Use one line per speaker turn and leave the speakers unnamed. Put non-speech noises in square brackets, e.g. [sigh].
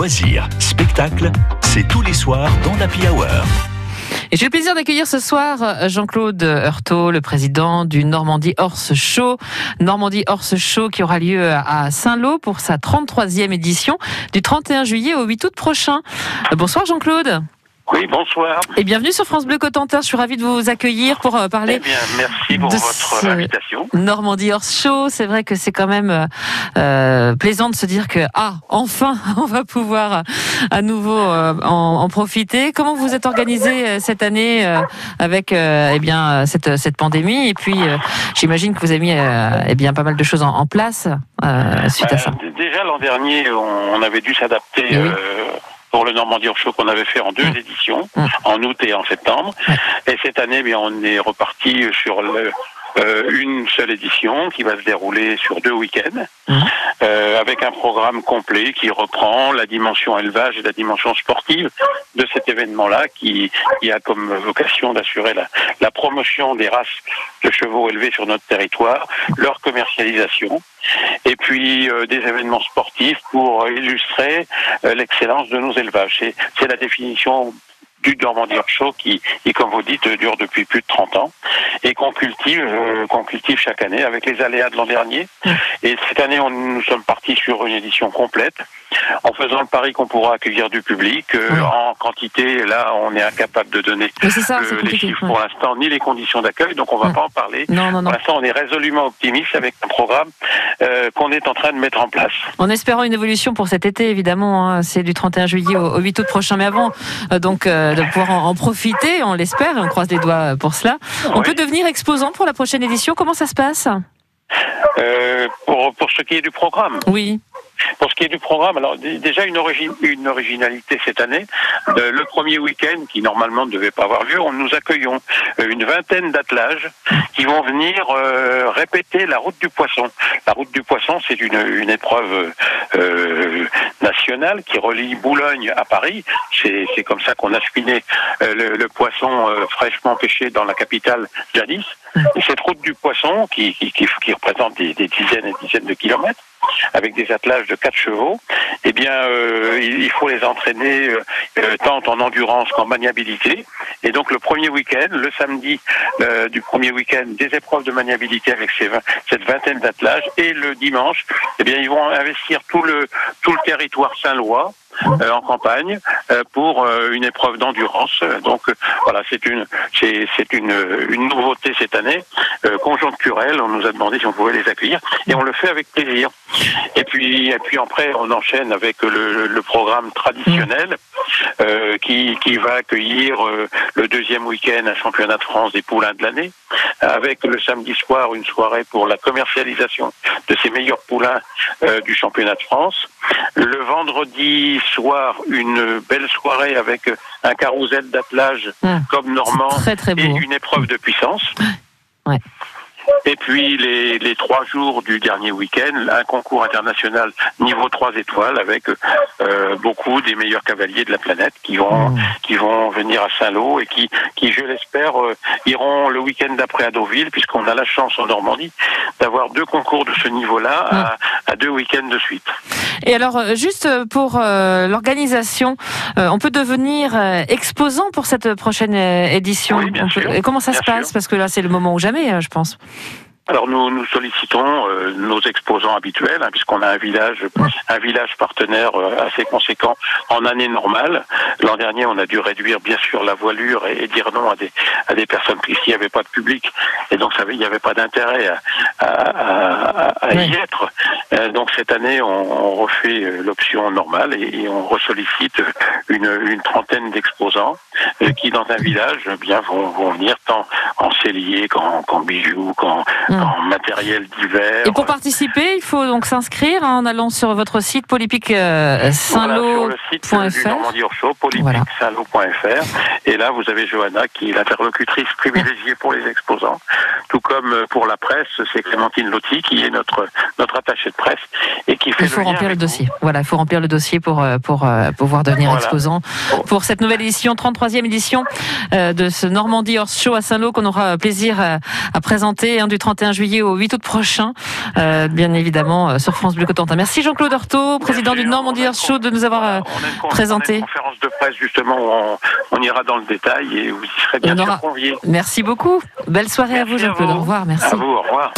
loisirs, spectacles, c'est tous les soirs dans l'Happy Hour.
Et j'ai le plaisir d'accueillir ce soir euh, Jean-Claude Heurtaud, le président du Normandie Horse Show. Normandie Horse Show qui aura lieu à Saint-Lô pour sa 33e édition du 31 juillet au 8 août prochain. Euh, bonsoir Jean-Claude.
Oui, bonsoir.
Et bienvenue sur France Bleu Cotentin. Je suis ravie de vous accueillir pour euh, parler.
Eh bien, merci pour
de
votre invitation.
Normandie Horse Show. C'est vrai que c'est quand même euh, plaisant de se dire que ah enfin [laughs] on va pouvoir euh, à nouveau euh, en, en profiter. Comment vous êtes organisé euh, cette année euh, avec euh, eh bien cette cette pandémie? Et puis euh, j'imagine que vous avez mis euh, eh bien pas mal de choses en, en place euh, suite à ça.
Euh, déjà l'an dernier, on, on avait dû s'adapter
Oui.
Pour le Normandie Show qu'on avait fait en deux
Mm.
éditions,
Mm.
en août et en septembre.
Ouais.
Et cette année, eh bien, on est reparti sur le, euh, une seule édition qui va se dérouler sur deux week-ends,
Mhm.
euh, avec un programme complet qui reprend la dimension élevage et la dimension sportive de cet événement-là, qui, qui a comme vocation d'assurer la, la promotion des races de chevaux élevés sur notre territoire, leur commercialisation, et puis euh, des événements sportifs pour illustrer l'excellence de nos élevages. C'est la définition du Normandie Show qui, qui, comme vous dites, dure depuis plus de 30 ans et qu'on cultive, euh, qu'on cultive chaque année avec les aléas de l'an dernier. Et cette année, on, nous sommes partis sur une édition complète en faisant le pari qu'on pourra accueillir du public. Euh. En quantité, là, on est incapable de donner
Mais c'est ça,
euh,
c'est
les chiffres
ouais.
pour l'instant, ni les conditions d'accueil, donc on va
Ouais.
pas en parler.
Non, non, non.
Pour l'instant, on est résolument optimiste avec un programme euh, qu'on est en train de mettre en place.
En espérant une évolution pour cet été, évidemment, hein, c'est du 31 juillet au, au 8 août prochain. Mais avant, euh, donc, euh, de pouvoir en, en profiter, on l'espère, et on croise les doigts pour cela. On
Oui.
peut devenir exposant pour la prochaine édition. Comment ça se passe?
Euh, pour, pour ce qui est du programme?
Oui.
Pour ce qui est du programme, alors déjà une, une originalité cette année. Euh, le premier week-end, qui normalement ne devait pas avoir lieu, on nous accueillons euh, une vingtaine d'attelages qui vont venir euh, répéter la route du poisson. La route du poisson, c'est une, une épreuve euh, nationale qui relie Boulogne à Paris. C'est comme ça qu'on a spiné euh, le, le poisson fraîchement pêché dans la capitale jadis. Et cette route du poisson, qui, qui, qui, qui représente des, des dizaines et dizaines de kilomètres, avec des attelages de quatre chevaux, eh bien, euh, il, faut les entraîner euh, euh, tant en endurance qu'en maniabilité. Et donc, le premier week-end, le samedi du premier week-end, des épreuves de maniabilité avec ces vingt- cette vingtaine d'attelages. Et le dimanche, eh bien, ils vont investir tout le, tout le territoire saint-lois. euh, en campagne euh, pour euh, une épreuve d'endurance. Donc voilà, c'est une c'est une une nouveauté cette année conjoncturelle. On nous a demandé si on pouvait les accueillir et on le fait avec plaisir. Et puis et puis après on enchaîne avec le, le programme traditionnel euh, qui qui va accueillir euh, le deuxième week-end un championnat de France des poulains de l'année avec le samedi soir une soirée pour la commercialisation de ces meilleurs poulains euh, du championnat de France. Le vendredi soir, une belle soirée avec un carrousel d'attelage
Hum.
comme normand
Très, très
et une épreuve de puissance.
Ouais.
Et puis les, les trois jours du dernier week-end, un concours international niveau 3 étoiles avec euh, beaucoup des meilleurs cavaliers de la planète qui vont
Mmh.
qui vont venir à Saint-Lô et qui, qui je l'espère, euh, iront le week-end d'après à Deauville puisqu'on a la chance en Normandie d'avoir deux concours de ce niveau-là à, à deux week-ends de suite.
Et alors, euh, juste pour euh, l'organisation, euh, on peut devenir euh, exposant pour cette prochaine euh, édition?
Oui, bien
On peut-
sûr.
Et comment ça se passe?
sûr.
Parce que là, c'est le moment ou jamais, euh, je pense.
Alors nous, nous sollicitons euh, nos exposants habituels, hein, puisqu'on a un village, un village partenaire euh, assez conséquent en année normale. L'an dernier, on a dû réduire bien sûr la voilure et, et dire non à des, à des personnes puisqu'il n'y avait pas de public, et donc ça, il n'y avait pas d'intérêt à, à, à- à y être. Euh, donc cette année, on, on refait l'option normale et, et on ressollicite une, une trentaine d'exposants qui, dans un village, eh bien vont, vont venir tant en cellier qu'en bijoux, qu'en
Mm.
en matériel divers.
Et pour participer, il faut donc s'inscrire hein, en allant sur votre site polypic euh,
Voilà, sur
saint-lô.
le site
point
du
fr.
Normandie Hors Show, polypicsaint-lô.fr. Et là, vous avez Johanna qui est l'interlocutrice privilégiée pour les exposants. Tout comme euh, pour la presse, c'est Clémentine Lotti qui est notre, notre attachée de presse et qui fait
Il faut
le
remplir le dossier. Voilà, il faut remplir le dossier pour euh, pour euh, pouvoir devenir
Voilà.
exposant pour cette nouvelle édition, 33e édition de ce Normandie Horse Show à Saint-Lô qu'on aura plaisir euh, à présenter hein, du 31 31 juillet au 8 août prochain, euh, bien évidemment sur France Bleu Cotentin. Merci Jean-Claude Horto, président du Normandie Air Show, de nous avoir présenté.
une conférence de presse justement où on, ira dans le détail et vous y serez bien conviés.
Merci beaucoup. Belle soirée à vous Jean-Claude. Au revoir. Merci.
À vous. Au revoir.